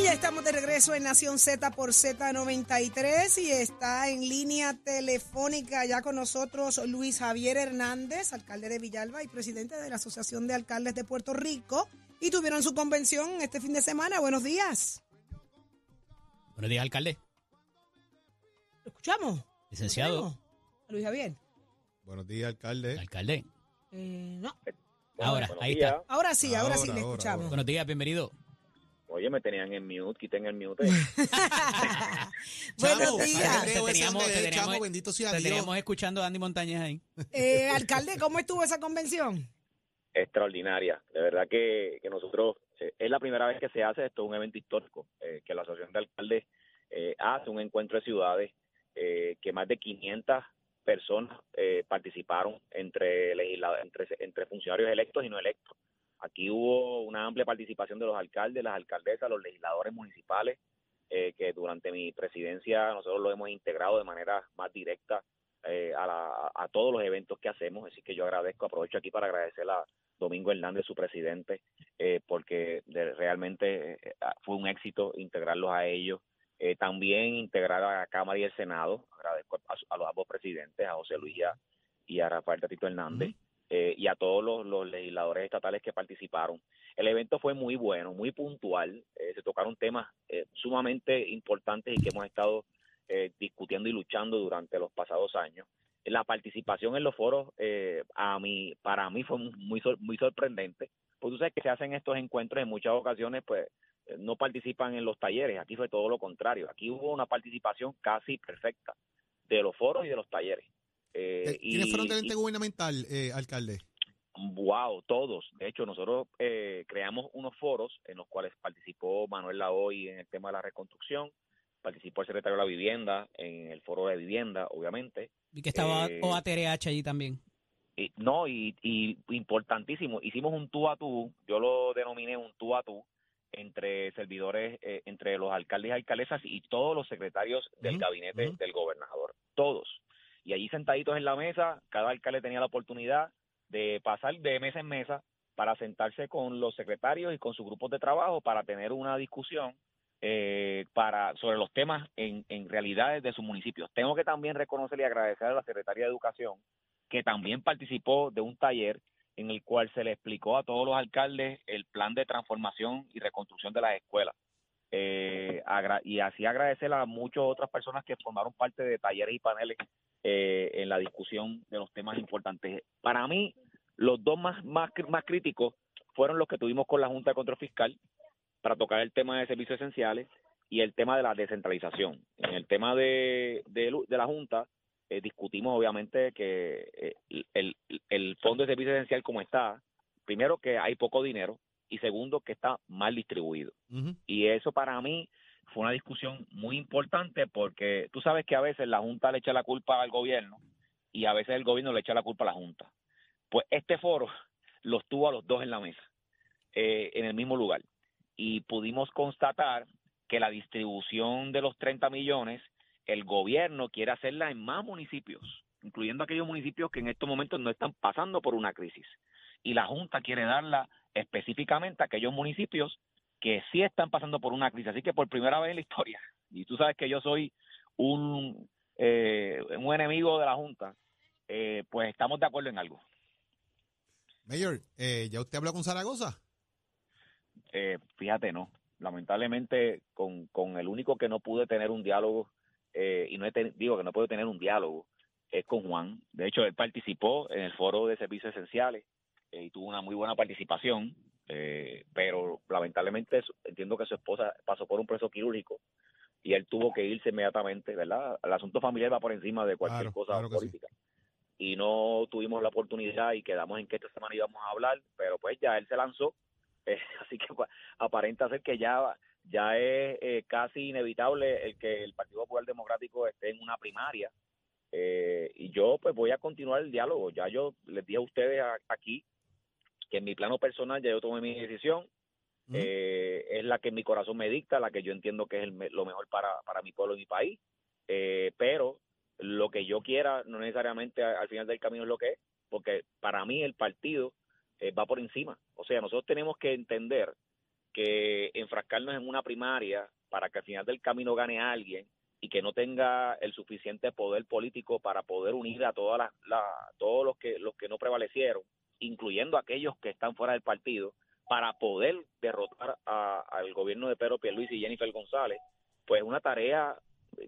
Y ya estamos de regreso en Nación Z por Z93 y está en línea telefónica ya con nosotros Luis Javier Hernández, alcalde de Villalba y presidente de la Asociación de Alcaldes de Puerto Rico. Y tuvieron su convención este fin de semana. Buenos días. Buenos días, alcalde. ¿Lo escuchamos? Licenciado. ¿Lo tenemos? ¿A Luis Javier. Buenos días, alcalde. Alcalde. Eh, no. Ahora, ahí días. está. Ahora sí, ahora, sí le ahora, escuchamos. Buenos días, bienvenido. Oye, me tenían en mute, quiten el mute. Buenos días. Te teníamos- Andrés, te teníamos- chamo, bendito sea Te Dios. teníamos escuchando a Andy Montañez ahí. Eh, alcalde, ¿cómo estuvo esa convención? Extraordinaria. De verdad que, que nosotros, eh, es la primera vez que se hace esto, un evento histórico, eh, que la Asociación de Alcaldes eh, hace un encuentro de ciudades, eh, que más de 500 personas eh, participaron entre, entre, entre funcionarios electos y no electos. Aquí hubo una amplia participación de los alcaldes, las alcaldesas, los legisladores municipales, eh, que durante mi presidencia nosotros lo hemos integrado de manera más directa eh, a, la- a todos los eventos que hacemos. Así que yo agradezco, aprovecho aquí para agradecer a Domingo Hernández, su presidente, eh, porque de- realmente fue un éxito integrarlos a ellos. También integrar a la Cámara y el Senado. Agradezco a, a los ambos presidentes, a José Luis y a- y a Rafael Tatito Hernández. Eh, y a todos los, legisladores estatales que participaron. El evento fue muy bueno, muy puntual, eh, se tocaron temas eh, sumamente importantes y que hemos estado eh, discutiendo y luchando durante los pasados años. La participación en los foros eh, a mí, para mí fue muy, muy sorprendente, porque tú sabes que se hacen estos encuentros en muchas ocasiones, pues no participan en los talleres, aquí fue todo lo contrario, aquí hubo una participación casi perfecta de los foros y de los talleres. Eh, Eh, ¿Quiénes y- fueron del y- ente gubernamental, eh, alcalde? Wow, todos. De hecho, nosotros eh, creamos unos foros en los cuales participó Manuel Laoy en el tema de la reconstrucción, participó el secretario de la Vivienda en el foro de vivienda, obviamente. Vi que estaba Eh, OATRH allí también. Y, no, y, y importantísimo, hicimos un tú a tú, yo lo denominé un tú a tú, entre servidores, eh, entre los alcaldes y alcaldesas y todos los secretarios del gabinete del gobernador, todos. Y allí sentaditos en la mesa, cada alcalde tenía la oportunidad de pasar de mesa en mesa para sentarse con los secretarios y con sus grupos de trabajo para tener una discusión eh, para sobre los temas en, en realidades de sus municipios. Tengo que también reconocer y agradecer a la Secretaría de Educación que también participó de un taller en el cual se le explicó a todos los alcaldes el plan de transformación y reconstrucción de las escuelas. Eh, y así agradecer a muchas otras personas que formaron parte de talleres y paneles eh, en la discusión de los temas importantes. Para mí, los dos más, más, más críticos fueron los que tuvimos con la Junta de Control Fiscal para tocar el tema de servicios esenciales y el tema de la descentralización. En el tema de, de, la Junta, eh, discutimos obviamente que eh, el, el fondo de servicio esencial como está, primero que hay poco dinero y segundo que está mal distribuido. Y eso para mí fue una discusión muy importante porque tú sabes que a veces la Junta le echa la culpa al gobierno y a veces el gobierno le echa la culpa a la Junta. Pues este foro los tuvo a los dos en la mesa, eh, en el mismo lugar. Y pudimos constatar que la distribución de los 30 millones, el gobierno quiere hacerla en más municipios, incluyendo aquellos municipios que en estos momentos no están pasando por una crisis. Y la Junta quiere darla específicamente a aquellos municipios que sí están pasando por una crisis. Así que por primera vez en la historia, y tú sabes que yo soy un, eh, un enemigo de la Junta, eh, pues estamos de acuerdo en algo. Mayor, eh, ¿ya usted habló con Zaragoza? Eh, fíjate, no. Lamentablemente, con, con el único que no pude tener un diálogo, eh, y no he ten- digo que no puedo tener un diálogo, es con Juan. De hecho, él participó en el foro de servicios esenciales eh, y tuvo una muy buena participación, eh, pero lamentablemente entiendo que su esposa pasó por un proceso quirúrgico y él tuvo que irse inmediatamente, ¿verdad? El asunto familiar va por encima de cualquier Claro, cosa claro que sí. política. Y no tuvimos la oportunidad y quedamos en que esta semana íbamos a hablar, pero pues ya él se lanzó, eh, así que pues, aparenta ser que ya ya es eh, casi inevitable el que el Partido Popular Democrático esté en una primaria Eh, y yo pues voy a continuar el diálogo. Ya yo les dije a ustedes a- aquí que en mi plano personal ya yo tomé mi decisión. Eh, es la que mi corazón me dicta, la que yo entiendo que es el lo mejor para, para mi pueblo y mi país. Eh, pero lo que yo quiera no necesariamente al final del camino es lo que es, porque para mí el partido eh, va por encima. O sea, nosotros tenemos que entender que enfrascarnos en una primaria para que al final del camino gane alguien y que no tenga el suficiente poder político para poder unir a todas las, la- todos los que los que no prevalecieron, incluyendo aquellos que están fuera del partido, para poder derrotar a- al gobierno de Pedro Pierluisi y Jennifer González, pues es una tarea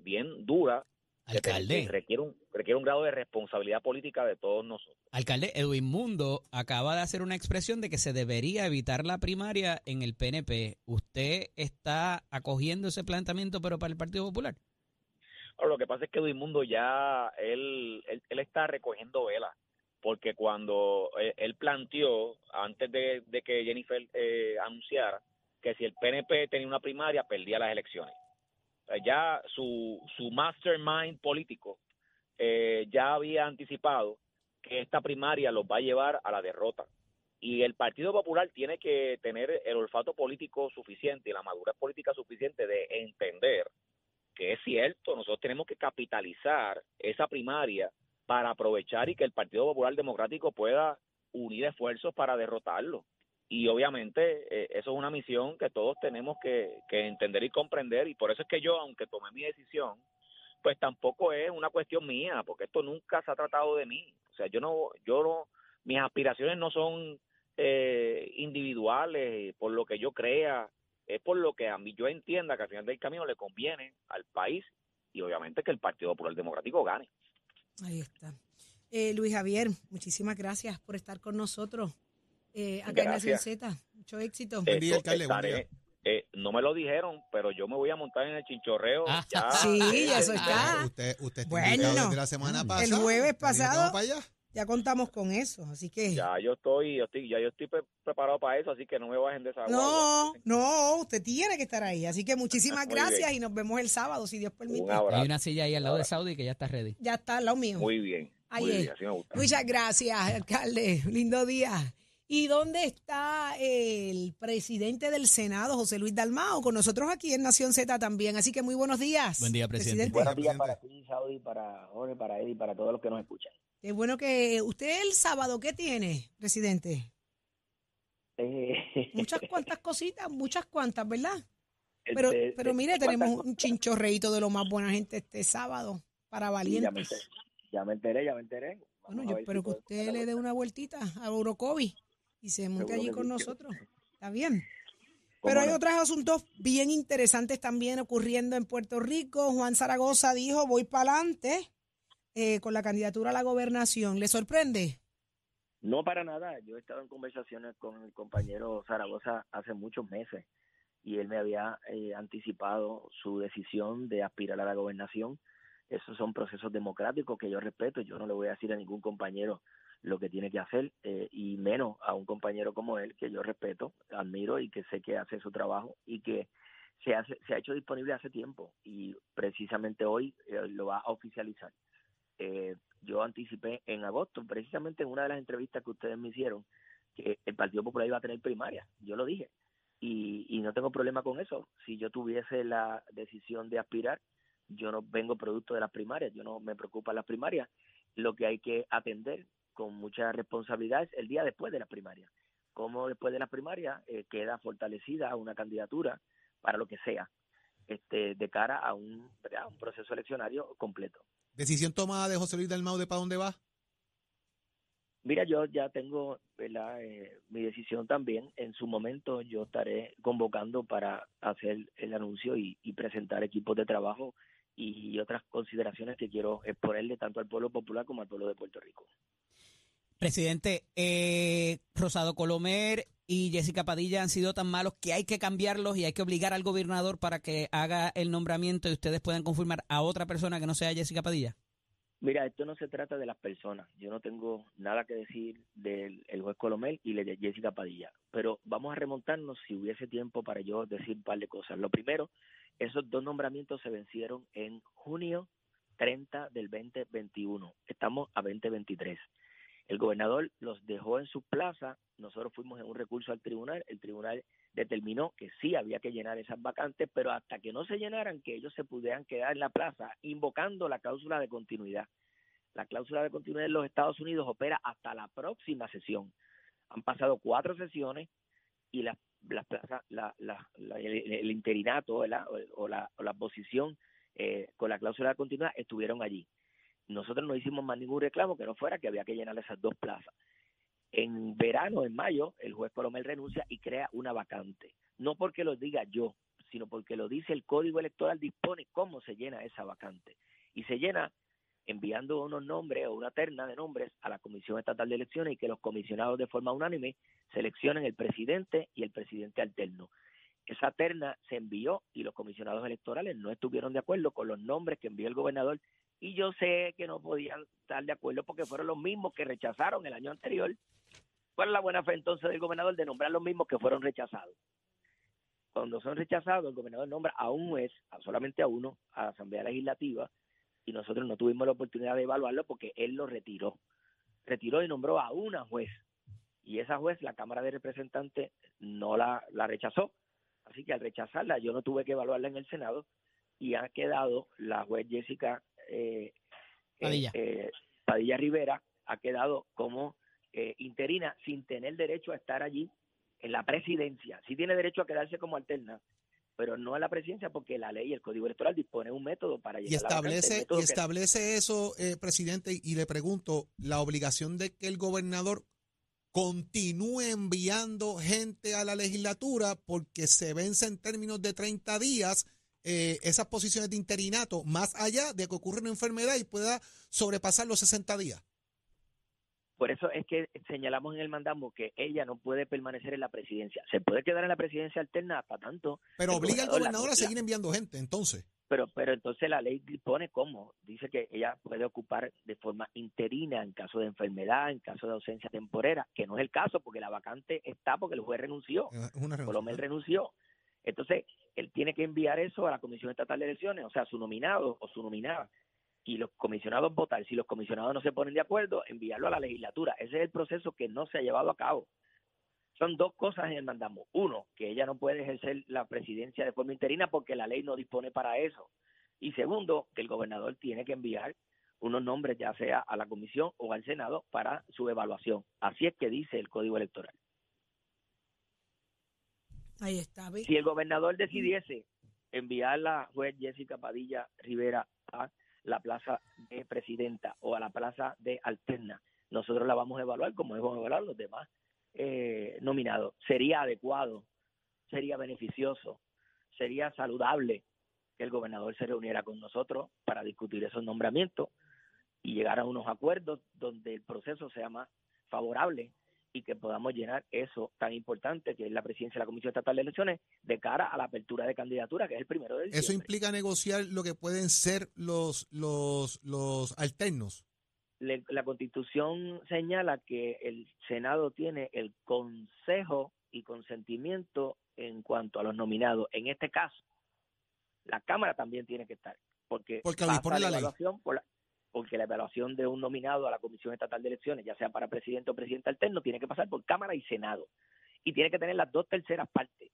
bien dura Alcalde, requiere un requiere un grado de responsabilidad política de todos nosotros. alcalde, Edwin Mundo acaba de hacer una expresión de que se debería evitar la primaria en el PNP. ¿Usted está acogiendo ese planteamiento, pero para el Partido Popular? Ahora, lo que pasa es que Mundo ya él, él, él está recogiendo velas, porque cuando eh, él planteó, antes de, que Jennifer eh, anunciara, que si el PNP tenía una primaria, perdía las elecciones. Ya su, su mastermind político eh, ya había anticipado que esta primaria los va a llevar a la derrota. Y el Partido Popular tiene que tener el olfato político suficiente y la madurez política suficiente de entender que es cierto, nosotros tenemos que capitalizar esa primaria para aprovechar y que el Partido Popular Democrático pueda unir esfuerzos para derrotarlo. Y obviamente eh, eso es una misión que todos tenemos que, entender y comprender y por eso es que yo, aunque tomé mi decisión, pues tampoco es una cuestión mía, porque esto nunca se ha tratado de mí. O sea, yo no, yo no, mis aspiraciones no son eh, individuales, por lo que yo crea, es por lo que a mí yo entienda que al final del camino le conviene al país y obviamente que el Partido Popular Democrático gane. Ahí está. Eh, Luis Javier, muchísimas gracias por estar con nosotros eh, acá en Gracias. Z. Mucho éxito. Buen día, buen eh, no me lo dijeron, pero yo me voy a montar en el chinchorreo. Ah. ya. Sí, ya eso Eh, está. Usted, usted está Bueno. desde la semana El pasada. jueves dijo que pasado- vamos para allá. Ya contamos con eso, así que... Ya yo estoy, yo estoy, ya yo estoy pre- preparado para eso, así que no me bajen de esa No, guagua. no, usted tiene que estar ahí. Así que muchísimas gracias bien. y nos vemos el sábado, si Dios permite. Un abrazo. Hay una silla ahí al lado de. Saudi que ya está ready. Ya está al lado mío. Muy bien. Ahí muy es. bien, así me gusta. Muchas gracias, alcalde. Lindo día. ¿Y dónde está el presidente del Senado, José Luis Dalmao? Con nosotros aquí en Nación Z también. Así que muy buenos días. Buen día, presidente. Buenos Presidente. días para ti, Saudi, para Jorge, para Eddie, para todos los que nos escuchan. Qué bueno que usted el sábado, ¿qué tiene, presidente? Eh, Muchas cuantas cositas, muchas cuantas, ¿verdad? este, Pero, pero mire, tenemos un chinchorreíto de lo más buena gente este sábado para valientes. ya me enteré, ya me enteré. Bueno, yo espero si que usted le dé una vueltita a Orocovi y se monte allí con nosotros. Está bien. ¿Cómo Pero hay no? otros asuntos bien interesantes también ocurriendo en Puerto Rico. Juan Zaragoza dijo, voy para adelante eh, con la candidatura a la gobernación. ¿Le sorprende? No para nada. Yo he estado en conversaciones con el compañero Zaragoza hace muchos meses y él me había eh, anticipado su decisión de aspirar a la gobernación. Esos son procesos democráticos que yo respeto. Yo no le voy a decir a ningún compañero lo que tiene que hacer eh, y menos a un compañero como él que yo respeto, admiro y que sé que hace su trabajo y que se, hace, se ha hecho disponible hace tiempo y precisamente hoy eh, lo va a oficializar. Eh, yo anticipé en agosto, precisamente en una de las entrevistas que ustedes me hicieron, que el Partido Popular iba a tener primaria. Yo lo dije. Y, y no tengo problema con eso. Si yo tuviese la decisión de aspirar, yo no vengo producto de las primarias, yo no me preocupa las primarias. Lo que hay que atender con mucha responsabilidad es el día después de la primaria. Cómo después de la primaria eh, queda fortalecida una candidatura para lo que sea, este, de cara a un proceso eleccionario completo. Decisión tomada de José Luis Dalmau de para dónde va. Mira, yo ya tengo. Eh, mi decisión también. En su momento yo estaré convocando para hacer el anuncio y presentar equipos de trabajo y otras consideraciones que quiero exponerle tanto al pueblo popular como al pueblo de Puerto Rico. Presidente, eh, Rosado Colomer y Jessica Padilla han sido tan malos que hay que cambiarlos y hay que obligar al gobernador para que haga el nombramiento y ustedes puedan confirmar a otra persona que no sea Jessica Padilla. Mira, esto no se trata de las personas. Yo no tengo nada que decir del el juez Colomel y de Jessica Padilla. Pero vamos a remontarnos si hubiese tiempo para yo decir un par de cosas. Lo primero, esos dos nombramientos se vencieron en junio 30 del 2021. Estamos a 2023. El gobernador los dejó en su plaza, nosotros fuimos en un recurso al tribunal, el tribunal determinó que sí había que llenar esas vacantes, pero hasta que no se llenaran, que ellos se pudieran quedar en la plaza, invocando la cláusula de continuidad. La cláusula de continuidad en los Estados Unidos opera hasta la próxima sesión. Han pasado cuatro sesiones y la, la plaza, la, la, el, interinato o la, la, o la posición eh, con la cláusula de continuidad estuvieron allí. Nosotros no hicimos más ningún reclamo que no fuera que había que llenar esas dos plazas. En verano, en mayo, el juez Colomel renuncia y crea una vacante. No porque lo diga yo, sino porque lo dice el Código Electoral, dispone cómo se llena esa vacante. Y se llena enviando unos nombres o una terna de nombres a la Comisión Estatal de Elecciones y que los comisionados de forma unánime seleccionen el presidente y el presidente alterno. Esa terna se envió y los comisionados electorales no estuvieron de acuerdo con los nombres que envió el gobernador y yo sé que no podían estar de acuerdo porque fueron los mismos que rechazaron el año anterior. ¿Cuál la buena fe entonces del gobernador de nombrar los mismos que fueron rechazados? Cuando son rechazados, el gobernador nombra a un juez, a solamente a uno, a la Asamblea Legislativa, y nosotros no tuvimos la oportunidad de evaluarlo porque él lo retiró. Retiró y nombró a una juez. Y esa juez, la Cámara de Representantes, no la, la rechazó. Así que al rechazarla, yo no tuve que evaluarla en el Senado y ha quedado la juez Jessica eh, Padilla. Eh, Padilla Rivera ha quedado como eh, interina sin tener derecho a estar allí en la presidencia. Sí tiene derecho a quedarse como alterna, pero no en la presidencia porque la ley y el Código Electoral dispone un método para llegar y establece y establece eso, eh, presidente, y le pregunto la obligación de que el gobernador continúe enviando gente a la legislatura porque se vence en términos de 30 días eh, esas posiciones de interinato más allá de que ocurra una enfermedad y pueda sobrepasar los 60 días. Por eso es que señalamos en el mandamo que ella no puede permanecer en la presidencia. Se puede quedar en la presidencia alterna hasta tanto. Pero obliga al gobernador a seguir enviando gente, entonces. Pero, pero entonces la ley dispone cómo. Dice que ella puede ocupar de forma interina en caso de enfermedad, en caso de ausencia temporera, que no es el caso porque la vacante está porque el juez renunció. Colomel renunció. Entonces, él tiene que enviar eso a la Comisión Estatal de Elecciones, o sea, su nominado o su nominada, y los comisionados votar. Si los comisionados no se ponen de acuerdo, enviarlo a la legislatura. Ese es el proceso que no se ha llevado a cabo. Son dos cosas en el mandamo. Uno, que ella no puede ejercer la presidencia de forma interina porque la ley no dispone para eso. Y segundo, que el gobernador tiene que enviar unos nombres ya sea a la comisión o al Senado para su evaluación. Así es que dice el Código Electoral. Ahí está. Si el gobernador decidiese enviar a la juez Jessica Padilla Rivera a la plaza de presidenta o a la plaza de alterna, nosotros la vamos a evaluar como hemos evaluado los demás eh, nominados. Sería adecuado, sería beneficioso, sería saludable que el gobernador se reuniera con nosotros para discutir esos nombramientos y llegar a unos acuerdos donde el proceso sea más favorable y que podamos llenar eso tan importante que es la presidencia de la Comisión Estatal de Elecciones de cara a la apertura de candidatura, que es el primero de diciembre. ¿Eso implica negociar lo que pueden ser los, los, los alternos? la Constitución señala que el Senado tiene el consejo y consentimiento en cuanto a los nominados. En este caso, la Cámara también tiene que estar, porque, porque pasa la, evaluación por la, porque la evaluación de un nominado a la Comisión Estatal de Elecciones, ya sea para presidente o presidente alterno, tiene que pasar por Cámara y Senado. Y tiene que tener las dos terceras partes.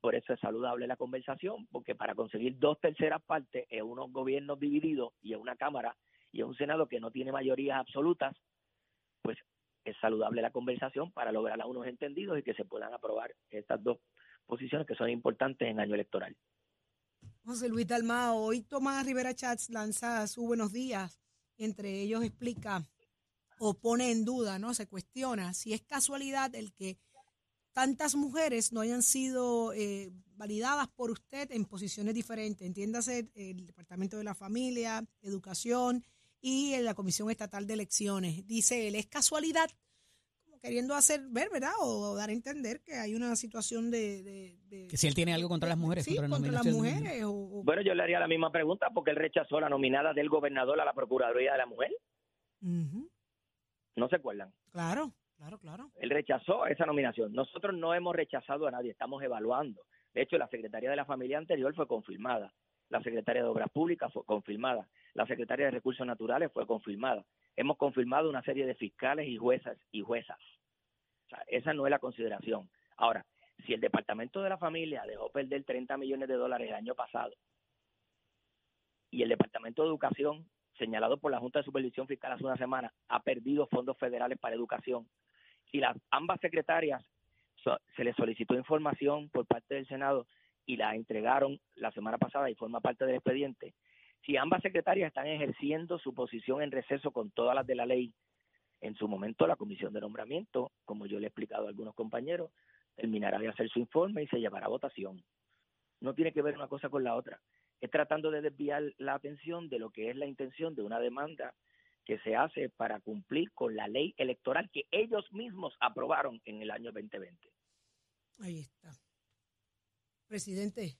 Por eso es saludable la conversación, porque para conseguir dos terceras partes en unos gobiernos divididos y en una Cámara y en un Senado que no tiene mayorías absolutas, pues es saludable la conversación para lograr a unos entendidos y que se puedan aprobar estas dos posiciones que son importantes en año electoral. José Luis Dalmao, hoy Tomás Rivera Chats lanza su buenos días entre ellos explica o pone en duda, ¿no? Se cuestiona si es casualidad el que tantas mujeres no hayan sido eh, validadas por usted en posiciones diferentes, entiéndase el Departamento de la Familia, Educación y la Comisión Estatal de Elecciones. Dice él, es casualidad, queriendo hacer ver, ¿verdad? O, dar a entender que hay una situación de... que si él tiene algo contra las mujeres. Sí, contra, las mujeres. O, bueno, yo le haría la misma pregunta porque él rechazó la nominada del gobernador a la Procuraduría de la Mujer. ¿No se acuerdan? Claro, claro, claro. Él rechazó esa nominación. Nosotros no hemos rechazado a nadie, estamos evaluando. De hecho, la secretaria de la familia anterior fue confirmada. La secretaria de Obras Públicas fue confirmada. la secretaria de Recursos Naturales fue confirmada. Hemos confirmado una serie de fiscales y juezas y juezas. O sea, esa no es la consideración. Ahora, si el Departamento de la Familia dejó perder 30 millones de dólares el año pasado y el Departamento de Educación, señalado por la Junta de Supervisión Fiscal hace una semana, ha perdido fondos federales para educación y las ambas secretarias se les solicitó información por parte del Senado y la entregaron la semana pasada y forma parte del expediente. Si ambas secretarias están ejerciendo su posición en receso con todas las de la ley, en su momento la comisión de nombramiento, como yo le he explicado a algunos compañeros, terminará de hacer su informe y se llevará a votación. No tiene que ver una cosa con la otra. Es tratando de desviar la atención de lo que es la intención de una demanda que se hace para cumplir con la ley electoral que ellos mismos aprobaron en el año 2020. Ahí está. Presidente,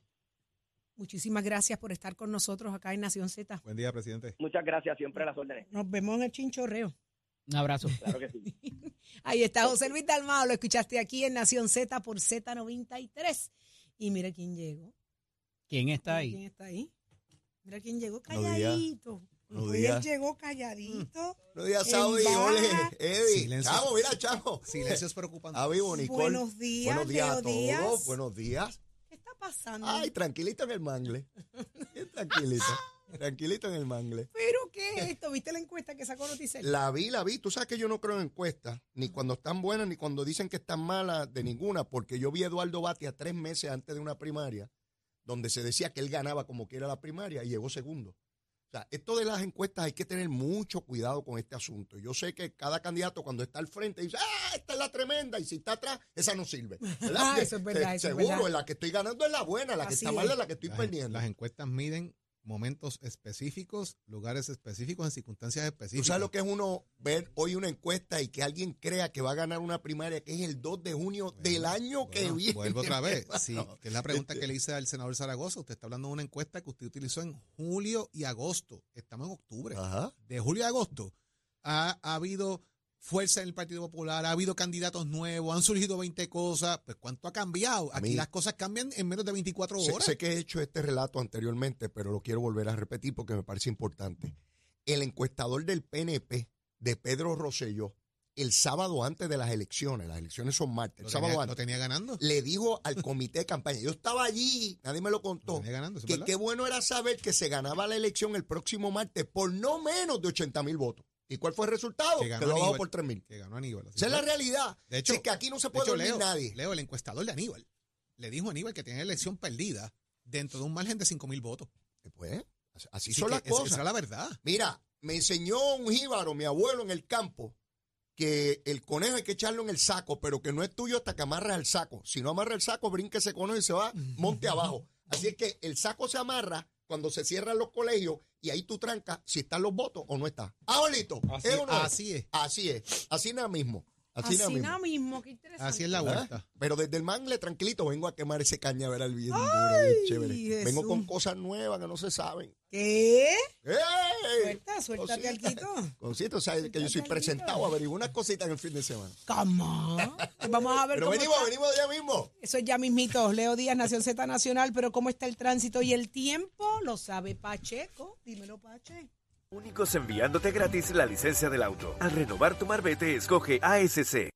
muchísimas gracias por estar con nosotros acá en Nación Z. Buen día, presidente. Muchas gracias, siempre a las órdenes. Nos vemos en el chinchorreo. Un abrazo. Claro que sí. Ahí está José Luis Dalmao, lo escuchaste aquí en Nación Z por Z93. Y mira quién llegó. ¿Quién está ahí? ¿Quién está ahí? Mira quién llegó días. calladito. Días. él llegó calladito. Buenos días, En Saudi. Ole, Eddie. Silencio. Chamo, mira, chamo. Silencios preocupantes. A vivo, Nicole. Buenos días, Buenos días a todos. Díaz. Buenos días. ¿Qué está pasando? Ay, tranquilito en el mangle. Tranquilito. Tranquilito en el mangle. ¿Pero qué es esto? ¿Viste la encuesta que sacó Noticel? La vi, la vi. Tú sabes que yo no creo en encuestas, ni cuando están buenas, ni cuando dicen que están malas, de ninguna, porque yo vi a Eduardo Batia tres meses antes de una primaria, donde se decía que él ganaba como quiera la primaria y llegó segundo. O sea, esto de las encuestas hay que tener mucho cuidado con este asunto. Yo sé que cada candidato cuando está al frente dice, ah, esta es la tremenda, y si está atrás, esa no sirve. ¿verdad? Ah, eso es verdad, Se- eso es Seguro, verdad. la que estoy ganando es la buena, la que Así está mala es. es la que estoy Las, perdiendo. las encuestas miden momentos específicos, lugares específicos, en circunstancias Tú específicas. sabes lo que es uno ver hoy una encuesta y que alguien crea que va a ganar una primaria que es el 2 de junio del año que viene. Vuelvo otra vez. Sí, que es la pregunta que le hice al senador Zaragoza. Usted está hablando de una encuesta que usted utilizó en julio y agosto. Estamos en octubre. Ajá. De julio a agosto ha, ha habido fuerza en el Partido Popular, ha habido candidatos nuevos, han surgido 20 cosas. Pues, ¿cuánto ha cambiado? Aquí mí- las cosas cambian en menos de 24 Sé, horas. sé que he hecho este relato anteriormente, pero lo quiero volver a repetir porque me parece importante. El encuestador del PNP de Pedro Rosselló, el sábado antes de las elecciones, las elecciones son martes, el sábado tenía, lo antes, tenía ganando. le dijo al comité de campaña, yo estaba allí, nadie me lo contó, tenía ganando, ¿eso es que verdad? qué bueno era saber que se ganaba la elección el próximo martes por no menos de 80 mil votos. ¿Y cuál fue el resultado? Que lo bajó Aníbal. por 3 mil. Que ganó Aníbal. Esa es la realidad. De hecho- es que aquí no se De puede hecho, dormir Leo, nadie. Leo, el encuestador de Aníbal, le dijo a Aníbal que tiene la elección perdida dentro de un margen de 5 mil votos. Pues, así Así son las cosas. Esa es la verdad. Mira, me enseñó un jíbaro, mi abuelo, en el campo, que el conejo hay que echarlo en el saco, pero que no es tuyo hasta que amarras el saco. Si no amarra el saco, brinca ese conejo y se va monte abajo. Así es que el saco se amarra cuando se cierran los colegios y ahí tú trancas si están los votos o no está. Ah, Olito, Así, ¿es o no es? así es. Así es, así nada mismo. Así, Así nada mismo. qué interesante. Así es la ¿Ah? vuelta. Pero desde el mangle, tranquilito, vengo a quemar ese cañaveral bien duro, bien chévere. Jesús. Vengo con cosas nuevas que no se saben. ¿Qué? ¡Ey! Suelta, suéltate Cosita. alquito. Cosita, sabes que yo soy Suéltate presentado, averiguo unas cositas en el fin de semana. Cómo. Vamos a ver Pero cómo venimos, está. venimos de allá mismo. Eso es ya mismito. Leo Díaz, Nación Z Nacional, pero ¿cómo está el tránsito y el tiempo? Lo sabe Pacheco. Dímelo, Pache. Únicos enviándote gratis la licencia del auto. Al renovar tu marbete, escoge ASC.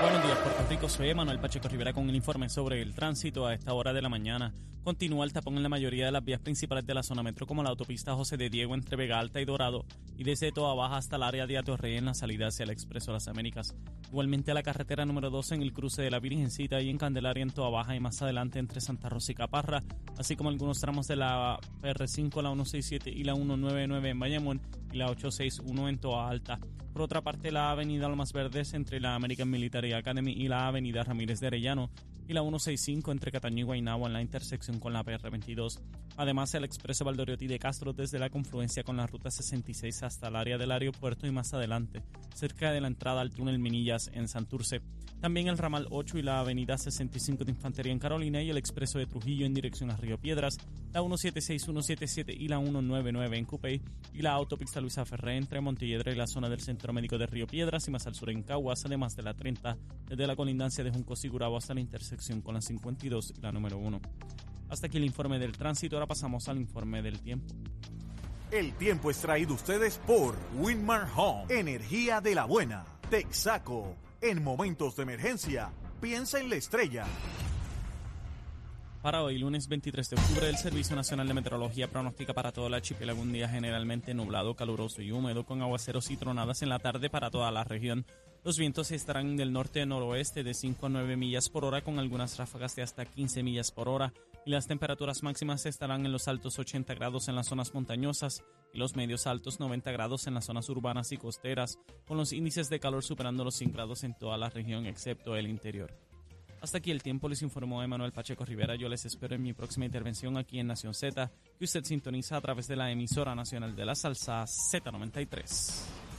Buenos días, Puerto Rico. Soy Manuel Pacheco Rivera con el informe sobre el tránsito a esta hora de la mañana. Continúa el tapón en la mayoría de las vías principales de la zona metro, como la autopista José de Diego entre Vega Alta y Dorado, y desde Toa Baja hasta el área de Atorrey en la salida hacia el Expreso Las Américas. Igualmente a la carretera número 12 en el cruce de la Virgencita y en Candelaria en Toa Baja y más adelante entre Santa Rosa y Caparra, así como algunos tramos de la PR5, la 167 y la 199 en Bayamón y la 861 en Toa Alta. Por otra parte, la avenida Lomas Verdes entre la American Military Academy y la avenida Ramírez de Arellano y la 165 entre Cataño y Guaynabo en la intersección con la PR22. Además, el expreso Valdoriotti de Castro desde la confluencia con la ruta 66 hasta el área del aeropuerto y más adelante, cerca de la entrada al túnel Minillas en Santurce. También el ramal 8 y la avenida 65 de Infantería en Carolina y el expreso de Trujillo en dirección a Río Piedras, la 176, 177 y la 199 en Cupey y la autopista Luisa Ferré entre Montelledra y la zona del Centro Médico de Río Piedras y más al sur en Caguas, además de la 30 desde la colindancia de Junco Sigurabo hasta la intersección con la 52 y la número 1. Hasta aquí el informe del tránsito, ahora pasamos al informe del tiempo. El tiempo es traído ustedes por Winmar Home, energía de la buena. Texaco, en momentos de emergencia, piensa en la estrella. Para hoy, lunes 23 de octubre, el Servicio Nacional de Meteorología pronostica para toda la archipiélago un día generalmente nublado, caluroso y húmedo, con aguaceros y tronadas en la tarde para toda la región. Los vientos estarán del norte-noroeste de 5 a 9 millas por hora, con algunas ráfagas de hasta 15 millas por hora, y las temperaturas máximas estarán en los altos 80 grados en las zonas montañosas y los medios altos 90 grados en las zonas urbanas y costeras, con los índices de calor superando los 100 grados en toda la región excepto el interior. Hasta aquí el tiempo, les informó Emanuel Pacheco Rivera. Yo les espero en mi próxima intervención aquí en Nación Z, que usted sintoniza a través de la emisora nacional de la salsa Z93.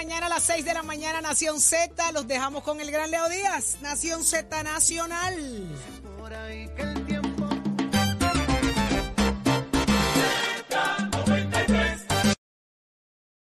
Mañana a las 6 de la mañana, Nación Z. Los dejamos con el gran Leo Díaz, Nación Z Nacional.